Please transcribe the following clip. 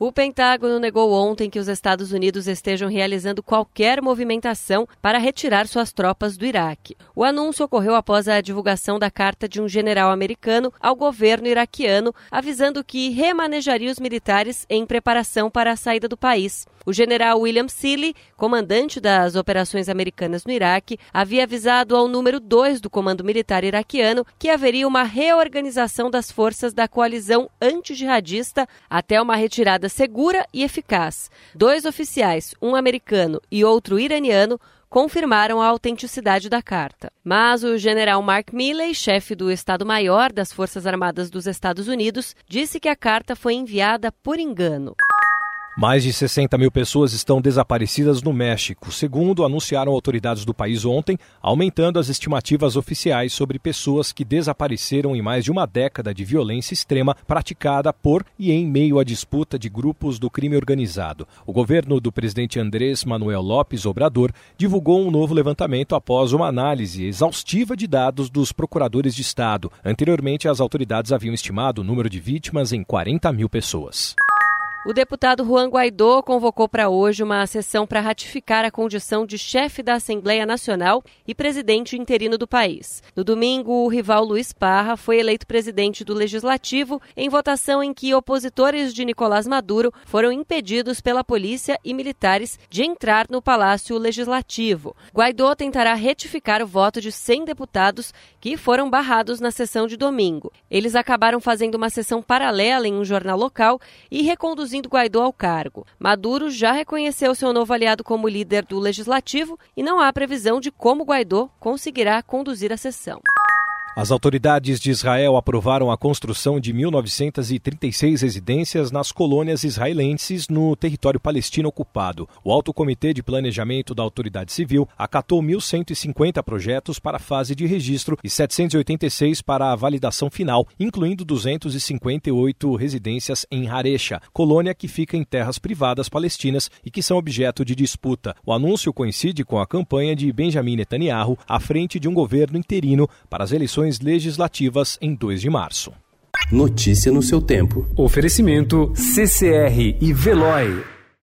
O Pentágono negou ontem que os Estados Unidos estejam realizando qualquer movimentação para retirar suas tropas do Iraque. O anúncio ocorreu após a divulgação da carta de um general americano ao governo iraquiano, avisando que remanejaria os militares em preparação para a saída do país. O general William Seeley, comandante das operações americanas no Iraque, havia avisado ao número 2 do comando militar iraquiano que haveria uma reorganização das forças da coalizão anti-jihadista até uma retirada segura e eficaz. Dois oficiais, um americano e outro iraniano, confirmaram a autenticidade da carta. Mas o general Mark Milley, chefe do Estado-Maior das Forças Armadas dos Estados Unidos, disse que a carta foi enviada por engano. Mais de 60 mil pessoas estão desaparecidas no México, segundo anunciaram autoridades do país ontem, aumentando as estimativas oficiais sobre pessoas que desapareceram em mais de uma década de violência extrema praticada por e em meio à disputa de grupos do crime organizado. O governo do presidente Andrés Manuel López Obrador divulgou um novo levantamento após uma análise exaustiva de dados dos procuradores de Estado. Anteriormente, as autoridades haviam estimado o número de vítimas em 40 mil pessoas. O deputado Juan Guaidó convocou para hoje uma sessão para ratificar a condição de chefe da Assembleia Nacional e presidente interino do país. No domingo, o rival Luiz Parra foi eleito presidente do Legislativo em votação em que opositores de Nicolás Maduro foram impedidos pela polícia e militares de entrar no Palácio Legislativo. Guaidó tentará retificar o voto de 100 deputados que foram barrados na sessão de domingo. Eles acabaram fazendo uma sessão paralela em um jornal local e reconduzindo conduzindo Guaidó ao cargo. Maduro já reconheceu seu novo aliado como líder do legislativo e não há previsão de como Guaidó conseguirá conduzir a sessão. As autoridades de Israel aprovaram a construção de 1.936 residências nas colônias israelenses no território palestino ocupado. O Alto Comitê de Planejamento da Autoridade Civil acatou 1.150 projetos para a fase de registro e 786 para a validação final, incluindo 258 residências em Harecha, colônia que fica em terras privadas palestinas e que são objeto de disputa. O anúncio coincide com a campanha de Benjamin Netanyahu à frente de um governo interino para as eleições eleições legislativas em 2 de março. Notícia no seu tempo. Oferecimento CCR e Veloy.